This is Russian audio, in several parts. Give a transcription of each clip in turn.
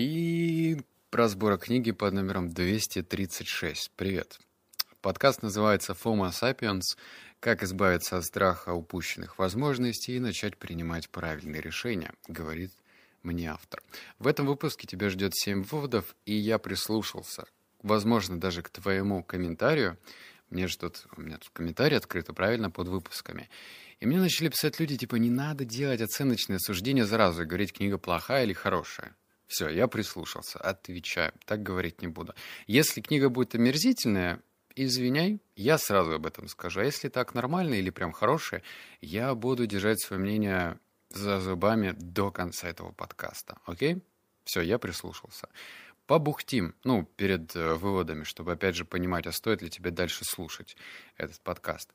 И разбора книги под номером 236. Привет. Подкаст называется «Homo sapiens. Как избавиться от страха упущенных возможностей и начать принимать правильные решения», говорит мне автор. В этом выпуске тебя ждет 7 выводов, и я прислушался, возможно, даже к твоему комментарию. Мне же тут, у меня тут комментарий открыто, правильно, под выпусками. И мне начали писать люди, типа, не надо делать оценочные суждения сразу и говорить, книга плохая или хорошая. Все, я прислушался, отвечаю, так говорить не буду. Если книга будет омерзительная, извиняй, я сразу об этом скажу. А если так нормально или прям хорошая, я буду держать свое мнение за зубами до конца этого подкаста. Окей? Все, я прислушался. Побухтим, ну, перед э, выводами, чтобы опять же понимать, а стоит ли тебе дальше слушать этот подкаст.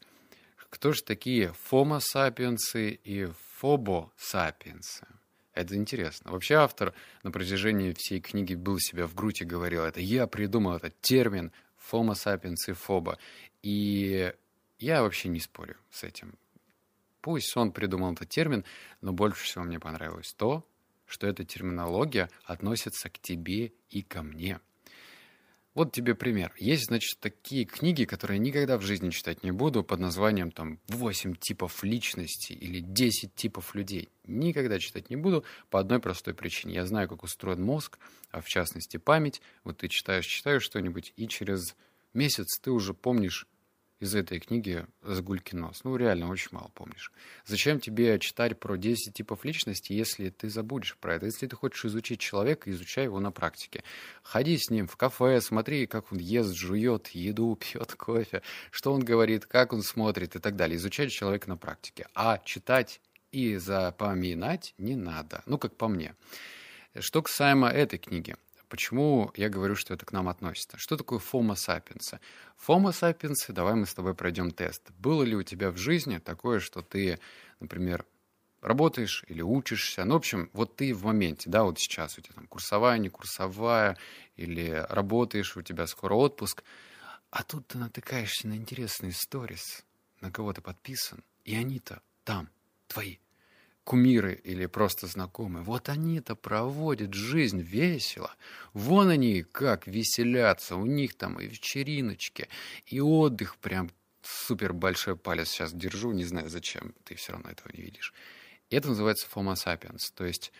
Кто же такие фомо-сапиенсы и фобо-сапиенсы? Это интересно. Вообще автор на протяжении всей книги был себя в грудь и говорил, это я придумал этот термин Homo sapiens и фоба. И я вообще не спорю с этим. Пусть он придумал этот термин, но больше всего мне понравилось то, что эта терминология относится к тебе и ко мне – вот тебе пример. Есть, значит, такие книги, которые я никогда в жизни читать не буду, под названием там «8 типов личности» или «10 типов людей». Никогда читать не буду по одной простой причине. Я знаю, как устроен мозг, а в частности память. Вот ты читаешь, читаешь что-нибудь, и через месяц ты уже помнишь из этой книги «Сгулькин нос». Ну, реально, очень мало помнишь. Зачем тебе читать про 10 типов личности, если ты забудешь про это? Если ты хочешь изучить человека, изучай его на практике. Ходи с ним в кафе, смотри, как он ест, жует еду, пьет кофе, что он говорит, как он смотрит и так далее. Изучай человека на практике. А читать и запоминать не надо. Ну, как по мне. Что касаемо этой книги. Почему я говорю, что это к нам относится? Что такое Homo sapiens? Homo sapiens, давай мы с тобой пройдем тест. Было ли у тебя в жизни такое, что ты, например, работаешь или учишься, ну, в общем, вот ты в моменте, да, вот сейчас у тебя там курсовая, не курсовая, или работаешь, у тебя скоро отпуск, а тут ты натыкаешься на интересные сторис, на кого ты подписан, и они-то там, твои кумиры или просто знакомые, вот они-то проводят жизнь весело. Вон они как веселятся, у них там и вечериночки, и отдых прям супер большой палец сейчас держу, не знаю зачем, ты все равно этого не видишь. И это называется Homo sapiens, то есть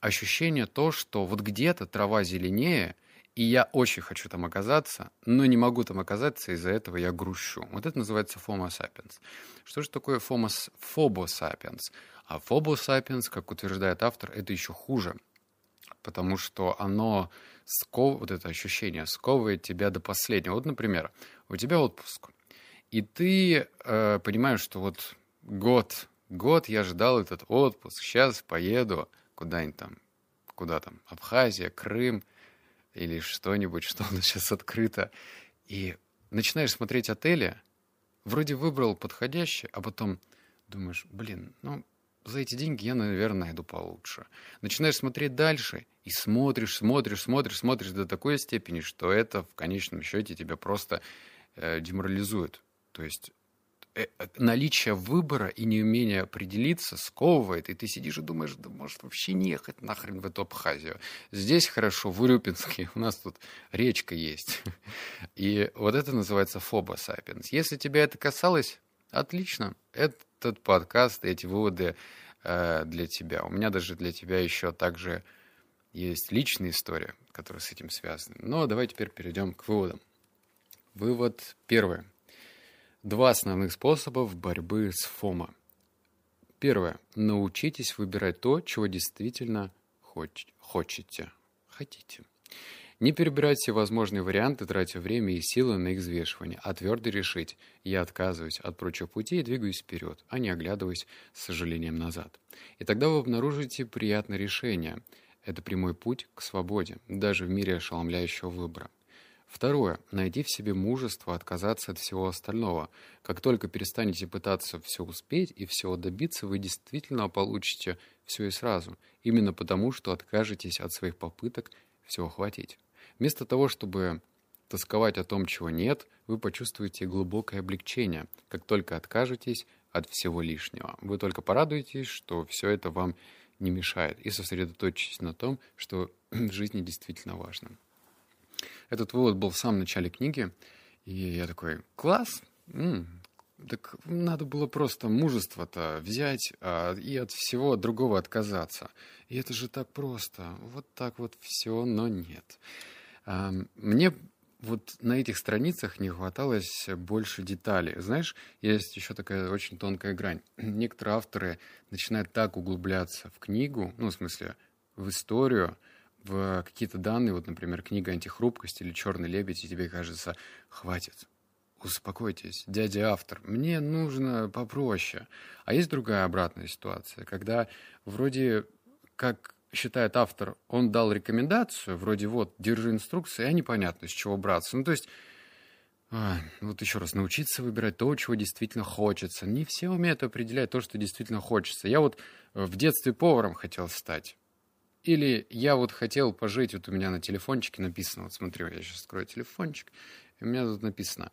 ощущение то, что вот где-то трава зеленее, и я очень хочу там оказаться, но не могу там оказаться, из-за этого я грущу. Вот это называется Homo sapiens. Что же такое Homo, Phobo sapiens? А Phobos sapiens, как утверждает автор, это еще хуже, потому что оно сков... вот это ощущение сковывает тебя до последнего. Вот, например, у тебя отпуск, и ты э, понимаешь, что вот год, год я ждал этот отпуск, сейчас поеду куда-нибудь там, куда там, Абхазия, Крым или что-нибудь, что у нас сейчас открыто, и начинаешь смотреть отели, вроде выбрал подходящий, а потом думаешь, блин, ну, за эти деньги я, наверное, найду получше. Начинаешь смотреть дальше и смотришь, смотришь, смотришь, смотришь до такой степени, что это в конечном счете тебя просто э, деморализует. То есть э, э, наличие выбора и неумение определиться сковывает, и ты сидишь и думаешь, да может вообще не ехать нахрен в эту Абхазию. Здесь хорошо, в Урюпинске, у нас тут речка есть. И вот это называется фоба сапиенс. Если тебя это касалось, отлично. Этот подкаст, эти выводы Э, для тебя. У меня даже для тебя еще также есть личная история, которая с этим связана. Но давай теперь перейдем к выводам. Вывод первый. Два основных способа борьбы с ФОМО. Первое. Научитесь выбирать то, чего действительно хоч- хочете. Хотите. Не перебирать все возможные варианты, тратя время и силы на их взвешивание, а твердо решить «я отказываюсь от прочих путей и двигаюсь вперед», а не оглядываясь с сожалением назад. И тогда вы обнаружите приятное решение. Это прямой путь к свободе, даже в мире ошеломляющего выбора. Второе. Найди в себе мужество отказаться от всего остального. Как только перестанете пытаться все успеть и всего добиться, вы действительно получите все и сразу. Именно потому, что откажетесь от своих попыток все охватить. Вместо того, чтобы тосковать о том, чего нет, вы почувствуете глубокое облегчение, как только откажетесь от всего лишнего. Вы только порадуетесь, что все это вам не мешает. И сосредоточьтесь на том, что в жизни действительно важно. Этот вывод был в самом начале книги, и я такой, класс, м-м, так надо было просто мужество-то взять а, и от всего другого отказаться. И это же так просто. Вот так вот все, но нет. Мне вот на этих страницах не хваталось больше деталей. Знаешь, есть еще такая очень тонкая грань. Некоторые авторы начинают так углубляться в книгу, ну, в смысле, в историю, в какие-то данные, вот, например, книга «Антихрупкость» или «Черный лебедь», и тебе кажется, хватит, успокойтесь, дядя автор, мне нужно попроще. А есть другая обратная ситуация, когда вроде как считает автор, он дал рекомендацию, вроде вот, держи инструкции, а непонятно, с чего браться. Ну, то есть, а, вот еще раз, научиться выбирать то, чего действительно хочется. Не все умеют определять то, что действительно хочется. Я вот в детстве поваром хотел стать. Или я вот хотел пожить, вот у меня на телефончике написано, вот смотри, я сейчас открою телефончик, и у меня тут написано,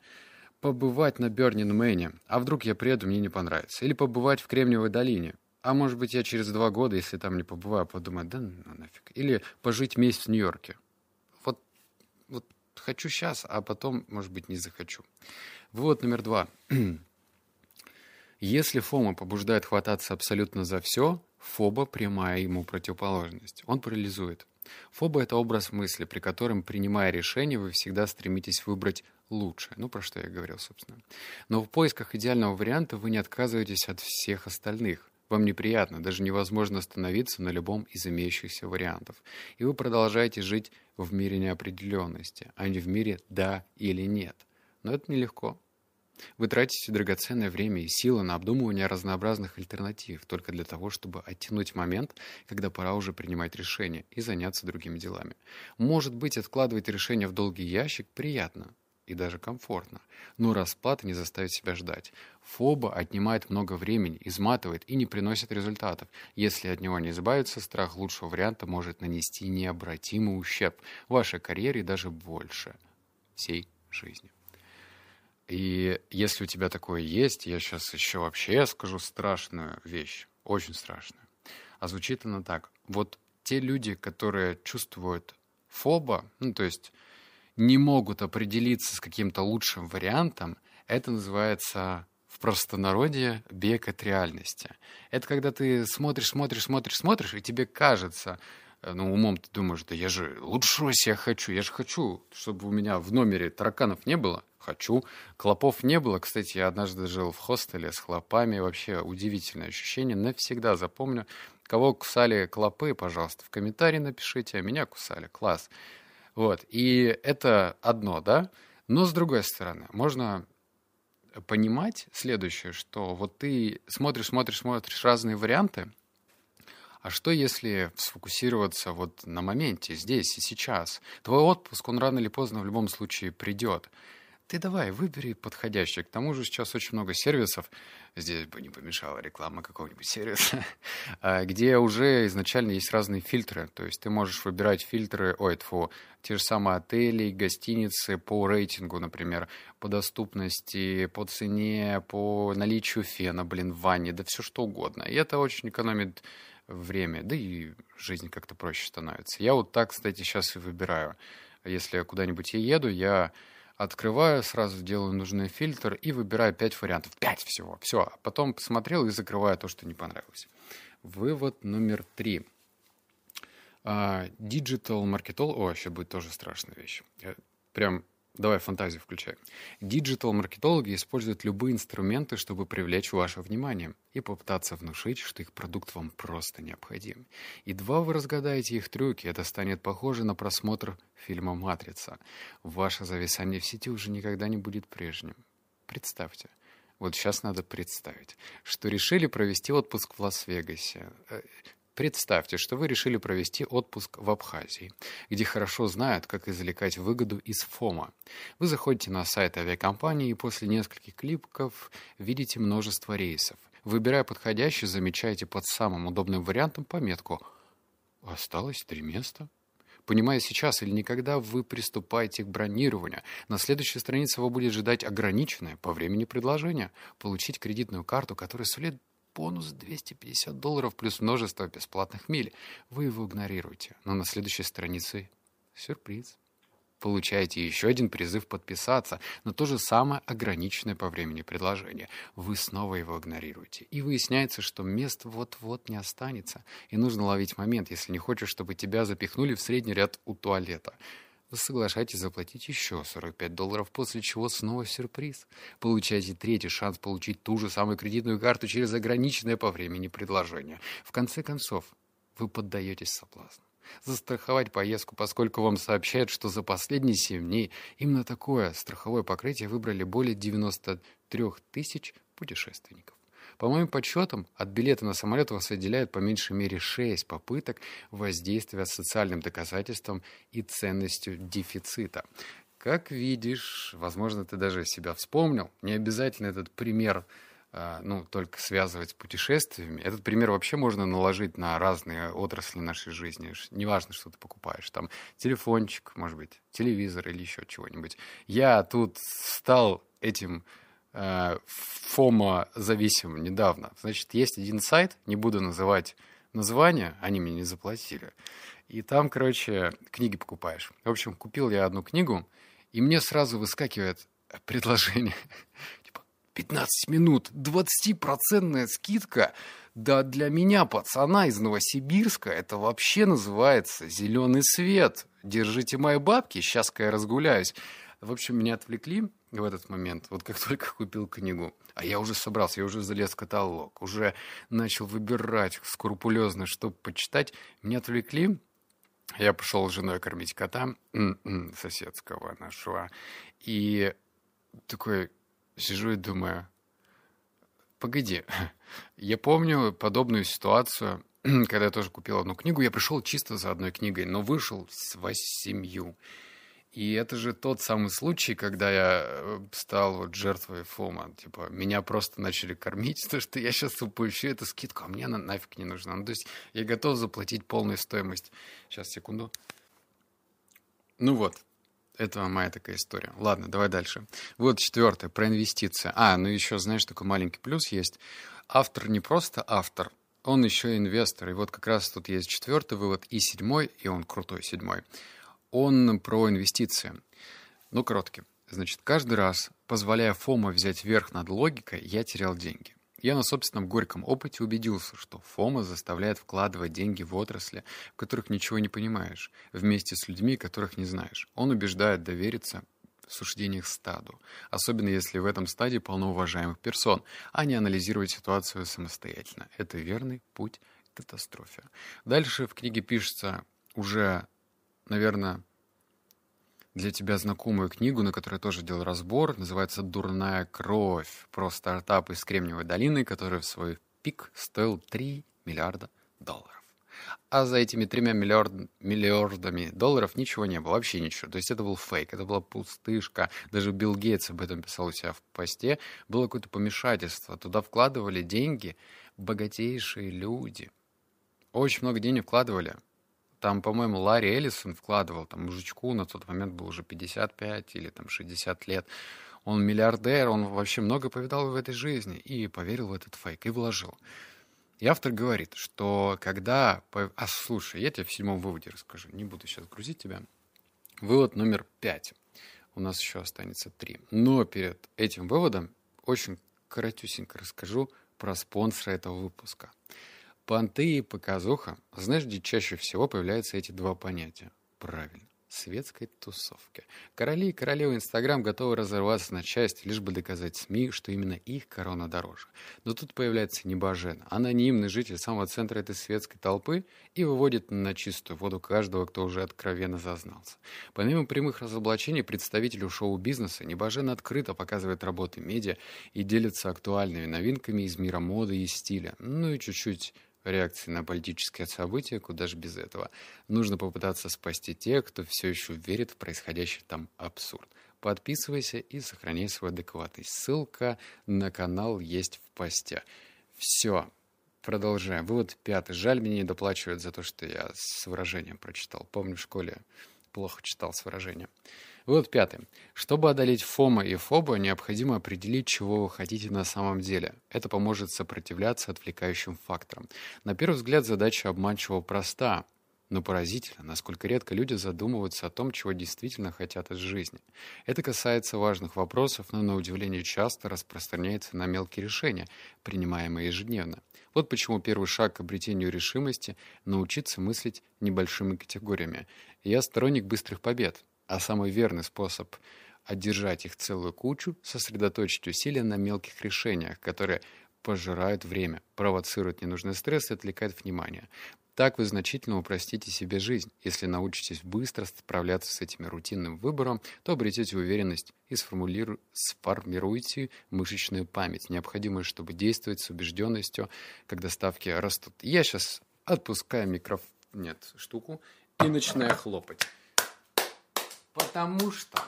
побывать на Бернин Мэне, а вдруг я приеду, мне не понравится. Или побывать в Кремниевой долине, а может быть, я через два года, если там не побываю, подумаю, да ну нафиг. Или пожить месяц в Нью-Йорке. Вот, вот хочу сейчас, а потом, может быть, не захочу. Вывод номер два. Если Фома побуждает хвататься абсолютно за все, Фоба – прямая ему противоположность. Он парализует. Фоба – это образ мысли, при котором, принимая решение, вы всегда стремитесь выбрать лучшее. Ну, про что я говорил, собственно. Но в поисках идеального варианта вы не отказываетесь от всех остальных. Вам неприятно, даже невозможно остановиться на любом из имеющихся вариантов. И вы продолжаете жить в мире неопределенности, а не в мире «да» или «нет». Но это нелегко. Вы тратите драгоценное время и силы на обдумывание разнообразных альтернатив только для того, чтобы оттянуть момент, когда пора уже принимать решение и заняться другими делами. Может быть, откладывать решение в долгий ящик приятно, и даже комфортно. Но расплата не заставит себя ждать. Фоба отнимает много времени, изматывает и не приносит результатов. Если от него не избавиться, страх лучшего варианта может нанести необратимый ущерб вашей карьере даже больше всей жизни. И если у тебя такое есть, я сейчас еще вообще скажу страшную вещь, очень страшную. А звучит она так. Вот те люди, которые чувствуют фоба, ну то есть не могут определиться с каким-то лучшим вариантом, это называется в простонародье бег от реальности. Это когда ты смотришь, смотришь, смотришь, смотришь, и тебе кажется, э, ну, умом ты думаешь, да я же лучшего себя хочу, я же хочу, чтобы у меня в номере тараканов не было, хочу. Клопов не было. Кстати, я однажды жил в хостеле с клопами. Вообще удивительное ощущение. Навсегда запомню. Кого кусали клопы, пожалуйста, в комментарии напишите. А меня кусали. Класс. Вот. И это одно, да? Но с другой стороны, можно понимать следующее, что вот ты смотришь, смотришь, смотришь разные варианты, а что если сфокусироваться вот на моменте, здесь и сейчас? Твой отпуск, он рано или поздно в любом случае придет. Ты давай, выбери подходящий. К тому же сейчас очень много сервисов, здесь бы не помешала реклама какого-нибудь сервиса, а, где уже изначально есть разные фильтры. То есть ты можешь выбирать фильтры, ой, тьфу, те же самые отели, гостиницы по рейтингу, например, по доступности, по цене, по наличию фена, блин, в ванне, да все что угодно. И это очень экономит время, да и жизнь как-то проще становится. Я вот так, кстати, сейчас и выбираю. Если куда-нибудь я еду, я Открываю, сразу делаю нужный фильтр и выбираю 5 вариантов. 5 всего. Все. А потом посмотрел и закрываю то, что не понравилось. Вывод номер три. Digital маркетолог... О, еще будет тоже страшная вещь. Э, прям Давай фантазию включай. Диджитал-маркетологи используют любые инструменты, чтобы привлечь ваше внимание и попытаться внушить, что их продукт вам просто необходим. Едва вы разгадаете их трюки, это станет похоже на просмотр фильма «Матрица». Ваше зависание в сети уже никогда не будет прежним. Представьте, вот сейчас надо представить, что решили провести отпуск в Лас-Вегасе. Представьте, что вы решили провести отпуск в Абхазии, где хорошо знают, как извлекать выгоду из ФОМа. Вы заходите на сайт авиакомпании и после нескольких кликов видите множество рейсов. Выбирая подходящий, замечаете под самым удобным вариантом пометку «Осталось три места». Понимая сейчас или никогда, вы приступаете к бронированию. На следующей странице его будет ждать ограниченное по времени предложение. Получить кредитную карту, которая сулит бонус 250 долларов плюс множество бесплатных миль. Вы его игнорируете. Но на следующей странице сюрприз. Получаете еще один призыв подписаться на то же самое ограниченное по времени предложение. Вы снова его игнорируете. И выясняется, что мест вот-вот не останется. И нужно ловить момент, если не хочешь, чтобы тебя запихнули в средний ряд у туалета. Вы соглашаетесь заплатить еще 45 долларов, после чего снова сюрприз. Получаете третий шанс получить ту же самую кредитную карту через ограниченное по времени предложение. В конце концов, вы поддаетесь соблазну застраховать поездку, поскольку вам сообщают, что за последние 7 дней именно такое страховое покрытие выбрали более 93 тысяч путешественников. По моим подсчетам, от билета на самолет вас отделяют по меньшей мере 6 попыток воздействия социальным доказательством и ценностью дефицита. Как видишь, возможно, ты даже себя вспомнил. Не обязательно этот пример а, ну, только связывать с путешествиями. Этот пример вообще можно наложить на разные отрасли нашей жизни. Неважно, что ты покупаешь. Там телефончик, может быть, телевизор или еще чего-нибудь. Я тут стал этим э, FOMO-зависимым недавно. Значит, есть один сайт, не буду называть название, они мне не заплатили. И там, короче, книги покупаешь. В общем, купил я одну книгу, и мне сразу выскакивает предложение 15 минут, 20% скидка. Да для меня, пацана из Новосибирска, это вообще называется зеленый свет. Держите мои бабки, сейчас-ка я разгуляюсь. В общем, меня отвлекли в этот момент, вот как только купил книгу. А я уже собрался, я уже залез в каталог, уже начал выбирать скрупулезно, что почитать. Меня отвлекли, я пошел с женой кормить кота, м-м, соседского нашего, и такой, сижу и думаю, погоди, я помню подобную ситуацию, когда я тоже купил одну книгу, я пришел чисто за одной книгой, но вышел с восемью. И это же тот самый случай, когда я э, стал вот жертвой ФОМа. Типа, меня просто начали кормить, то что я сейчас упущу эту скидку, а мне она нафиг не нужна. Ну, то есть я готов заплатить полную стоимость. Сейчас, секунду. Ну вот, это моя такая история. Ладно, давай дальше. Вот четвертое, про инвестиции. А, ну еще, знаешь, такой маленький плюс есть. Автор не просто автор, он еще и инвестор. И вот как раз тут есть четвертый вывод и седьмой, и он крутой седьмой. Он про инвестиции. Ну, короткий. Значит, каждый раз, позволяя ФОМа взять верх над логикой, я терял деньги. Я на собственном горьком опыте убедился, что ФОМа заставляет вкладывать деньги в отрасли, в которых ничего не понимаешь, вместе с людьми, которых не знаешь. Он убеждает довериться в суждениях стаду, особенно если в этом стаде полно уважаемых персон, а не анализировать ситуацию самостоятельно. Это верный путь к катастрофе. Дальше в книге пишется уже, наверное, для тебя знакомую книгу, на которой я тоже делал разбор. Называется «Дурная кровь» про стартап из Кремниевой долины, который в свой пик стоил 3 миллиарда долларов. А за этими тремя миллиард, миллиардами долларов ничего не было, вообще ничего. То есть это был фейк, это была пустышка. Даже Билл Гейтс об этом писал у себя в посте. Было какое-то помешательство. Туда вкладывали деньги богатейшие люди. Очень много денег вкладывали. Там, по-моему, Ларри Эллисон вкладывал, там, мужичку на тот момент был уже 55 или там 60 лет. Он миллиардер, он вообще много повидал в этой жизни и поверил в этот фейк и вложил. И автор говорит, что когда... А, слушай, я тебе в седьмом выводе расскажу, не буду сейчас грузить тебя. Вывод номер пять. У нас еще останется три. Но перед этим выводом очень коротюсенько расскажу про спонсора этого выпуска – Понты и показуха. Знаешь, где чаще всего появляются эти два понятия? Правильно. Светской тусовки. Короли и королевы Инстаграм готовы разорваться на части, лишь бы доказать СМИ, что именно их корона дороже. Но тут появляется небожен, анонимный житель самого центра этой светской толпы и выводит на чистую воду каждого, кто уже откровенно зазнался. Помимо прямых разоблачений представителю шоу-бизнеса, небожен открыто показывает работы медиа и делится актуальными новинками из мира моды и стиля. Ну и чуть-чуть реакции на политические события, куда же без этого. Нужно попытаться спасти тех, кто все еще верит в происходящий там абсурд. Подписывайся и сохраняй свою адекватность. Ссылка на канал есть в посте. Все. Продолжаем. Вывод пятый. Жаль, мне не доплачивают за то, что я с выражением прочитал. Помню, в школе плохо читалось выражение. Вывод пятый. Чтобы одолеть ФОМа и ФОБа, необходимо определить, чего вы хотите на самом деле. Это поможет сопротивляться отвлекающим факторам. На первый взгляд задача обманчиво проста, но поразительно, насколько редко люди задумываются о том, чего действительно хотят из жизни. Это касается важных вопросов, но на удивление часто распространяется на мелкие решения, принимаемые ежедневно. Вот почему первый шаг к обретению решимости – научиться мыслить небольшими категориями. Я сторонник быстрых побед. А самый верный способ одержать их целую кучу – сосредоточить усилия на мелких решениях, которые пожирают время, провоцируют ненужный стресс и отвлекают внимание. Так вы значительно упростите себе жизнь. Если научитесь быстро справляться с этим рутинным выбором, то обретете уверенность и сформулиру... сформируете мышечную память, необходимую, чтобы действовать с убежденностью, когда ставки растут. Я сейчас отпускаю микрофон, нет, штуку, и начинаю хлопать. Потому что...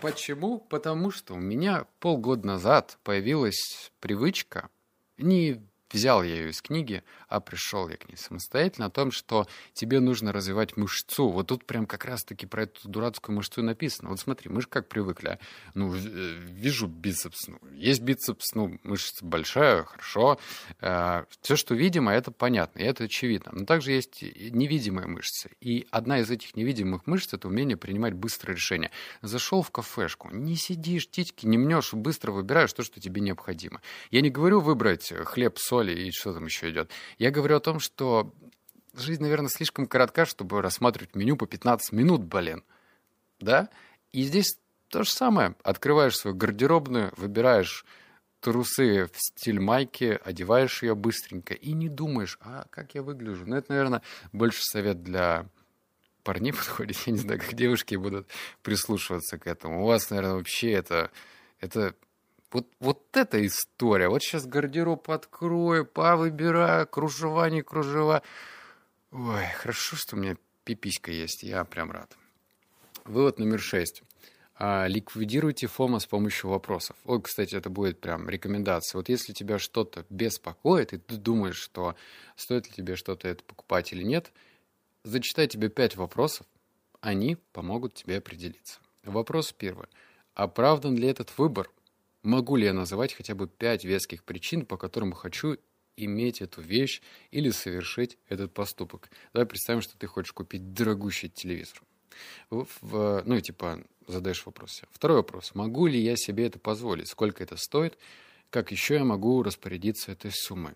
Почему? Потому что у меня полгода назад появилась привычка, не взял я ее из книги, а пришел я к ней самостоятельно, о том, что тебе нужно развивать мышцу. Вот тут прям как раз-таки про эту дурацкую мышцу написано. Вот смотри, мы же как привыкли. Ну, э, вижу бицепс. Ну, есть бицепс, ну, мышца большая, хорошо. Э, все, что видимо, это понятно, и это очевидно. Но также есть невидимые мышцы. И одна из этих невидимых мышц — это умение принимать быстрое решение. Зашел в кафешку, не сидишь, титьки не мнешь, быстро выбираешь то, что тебе необходимо. Я не говорю выбрать хлеб, соль и что там еще идет. Я говорю о том, что жизнь, наверное, слишком коротка, чтобы рассматривать меню по 15 минут, блин. Да? И здесь то же самое. Открываешь свою гардеробную, выбираешь трусы в стиль майки, одеваешь ее быстренько и не думаешь, а как я выгляжу. Ну, это, наверное, больше совет для парней подходит. Я не знаю, как девушки будут прислушиваться к этому. У вас, наверное, вообще это, это вот, вот эта история. Вот сейчас гардероб открою, повыбираю, кружева, не кружева. Ой, хорошо, что у меня пиписька есть, я прям рад. Вывод номер шесть. А, ликвидируйте фома с помощью вопросов. Ой, кстати, это будет прям рекомендация. Вот если тебя что-то беспокоит, и ты думаешь, что стоит ли тебе что-то это покупать или нет, зачитай тебе пять вопросов, они помогут тебе определиться. Вопрос первый. Оправдан ли этот выбор? Могу ли я называть хотя бы пять веских причин, по которым хочу иметь эту вещь или совершить этот поступок? Давай представим, что ты хочешь купить дорогущий телевизор. В, в, ну типа задаешь вопрос. Второй вопрос. Могу ли я себе это позволить? Сколько это стоит? Как еще я могу распорядиться этой суммой?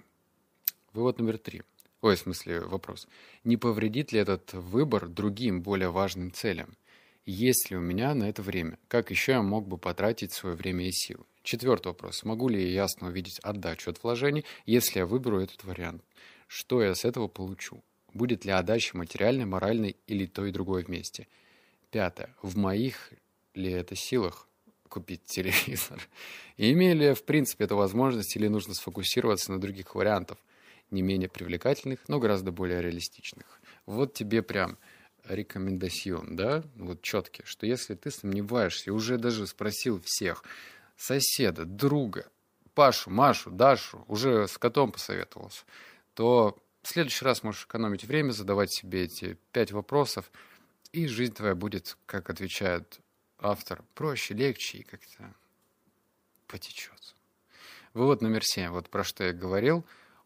Вывод номер три. Ой, в смысле вопрос. Не повредит ли этот выбор другим более важным целям? Есть ли у меня на это время? Как еще я мог бы потратить свое время и силы? Четвертый вопрос. Могу ли я ясно увидеть отдачу от вложений, если я выберу этот вариант? Что я с этого получу? Будет ли отдача материальной, моральной или то и другое вместе? Пятое. В моих ли это силах купить телевизор? И имею ли я, в принципе, эту возможность или нужно сфокусироваться на других вариантах, не менее привлекательных, но гораздо более реалистичных? Вот тебе прям рекомендацион, да, вот четкий, что если ты сомневаешься, уже даже спросил всех, соседа, друга, Пашу, Машу, Дашу, уже с котом посоветовался, то в следующий раз можешь экономить время, задавать себе эти пять вопросов, и жизнь твоя будет, как отвечает автор, проще, легче и как-то потечет. Вывод номер семь, вот про что я говорил,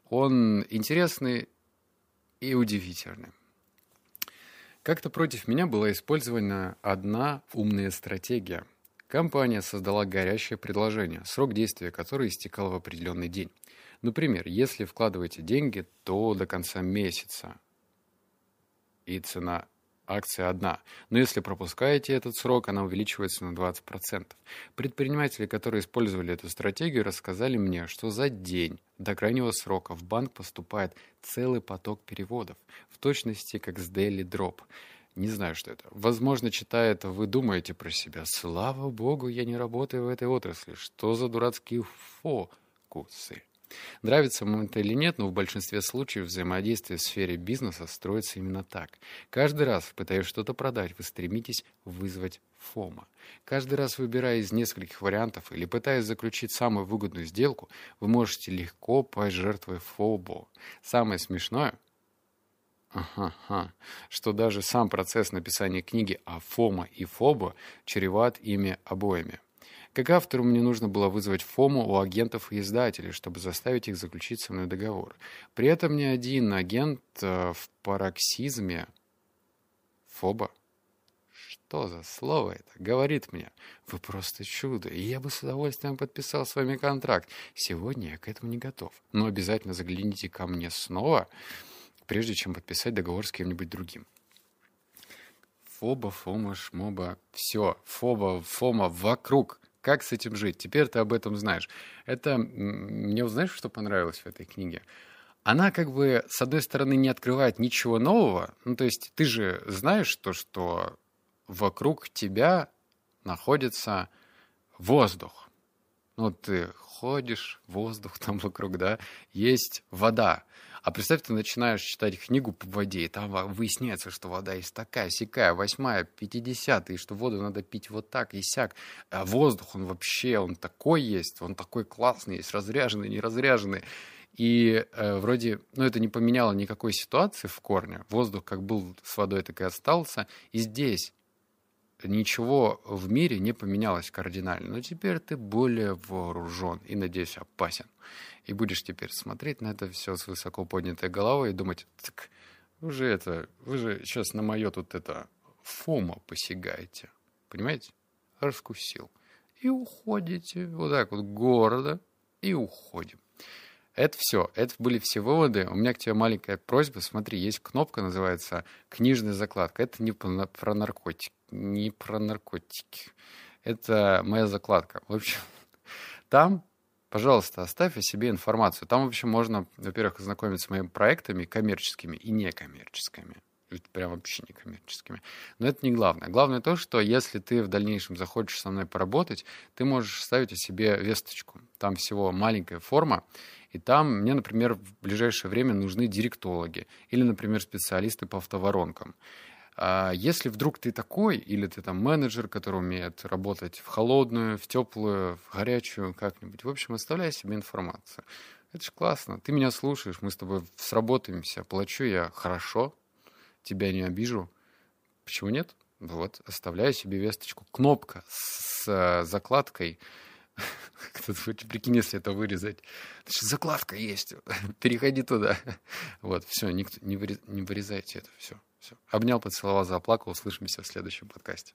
он интересный и удивительный. Как-то против меня была использована одна умная стратегия – Компания создала горящее предложение, срок действия которого истекал в определенный день. Например, если вкладываете деньги, то до конца месяца. И цена акции одна. Но если пропускаете этот срок, она увеличивается на 20%. Предприниматели, которые использовали эту стратегию, рассказали мне, что за день до крайнего срока в банк поступает целый поток переводов, в точности как с Daily Drop. Не знаю, что это. Возможно, читая это, вы думаете про себя. Слава богу, я не работаю в этой отрасли. Что за дурацкие фокусы? Нравится вам это или нет, но в большинстве случаев взаимодействие в сфере бизнеса строится именно так. Каждый раз, пытаясь что-то продать, вы стремитесь вызвать фома. Каждый раз, выбирая из нескольких вариантов или пытаясь заключить самую выгодную сделку, вы можете легко пожертвовать фобо. Самое смешное — Ага, что даже сам процесс написания книги о Фома и Фобо чреват ими обоими. Как автору мне нужно было вызвать Фому у агентов и издателей, чтобы заставить их заключить со мной договор. При этом ни один агент э, в пароксизме Фоба что за слово это? Говорит мне, вы просто чудо, и я бы с удовольствием подписал с вами контракт. Сегодня я к этому не готов. Но обязательно загляните ко мне снова, прежде чем подписать договор с кем-нибудь другим. Фоба, Фома, Шмоба, все, Фоба, Фома вокруг. Как с этим жить? Теперь ты об этом знаешь. Это мне, знаешь, что понравилось в этой книге? Она как бы, с одной стороны, не открывает ничего нового. Ну, то есть ты же знаешь то, что вокруг тебя находится воздух. Ну, ты ходишь, воздух там вокруг, да, есть вода. А представь, ты начинаешь читать книгу по воде, и там выясняется, что вода есть такая, сякая, восьмая, пятидесятая, и что воду надо пить вот так и сяк. А воздух, он вообще, он такой есть, он такой классный, есть разряженный, не разряженный. И э, вроде, ну, это не поменяло никакой ситуации в корне. Воздух как был с водой, так и остался. И здесь ничего в мире не поменялось кардинально. Но теперь ты более вооружен и, надеюсь, опасен. И будешь теперь смотреть на это все с высоко поднятой головой и думать, так вы же это, вы же сейчас на мое тут это фома посягаете. Понимаете? Раскусил. И уходите вот так вот города и уходим. Это все. Это были все выводы. У меня к тебе маленькая просьба. Смотри, есть кнопка, называется «Книжная закладка». Это не про наркотики. Не про наркотики. Это моя закладка. В общем, там, пожалуйста, оставь о себе информацию. Там, в общем, можно, во-первых, ознакомиться с моими проектами коммерческими и некоммерческими прям вообще некоммерческими. Но это не главное. Главное то, что если ты в дальнейшем захочешь со мной поработать, ты можешь ставить о себе весточку. Там всего маленькая форма, и там мне, например, в ближайшее время нужны директологи или, например, специалисты по автоворонкам. А если вдруг ты такой, или ты там менеджер, который умеет работать в холодную, в теплую, в горячую как-нибудь, в общем, оставляй себе информацию. Это же классно. Ты меня слушаешь, мы с тобой сработаемся, плачу я хорошо, тебя не обижу. Почему нет? Вот, оставляю себе весточку. Кнопка с э, закладкой прикинь, если это вырезать. Значит, закладка есть. Переходи туда. Вот, все, не, не вырезайте это. Все, все. Обнял, поцеловал, заплакал. Услышимся в следующем подкасте.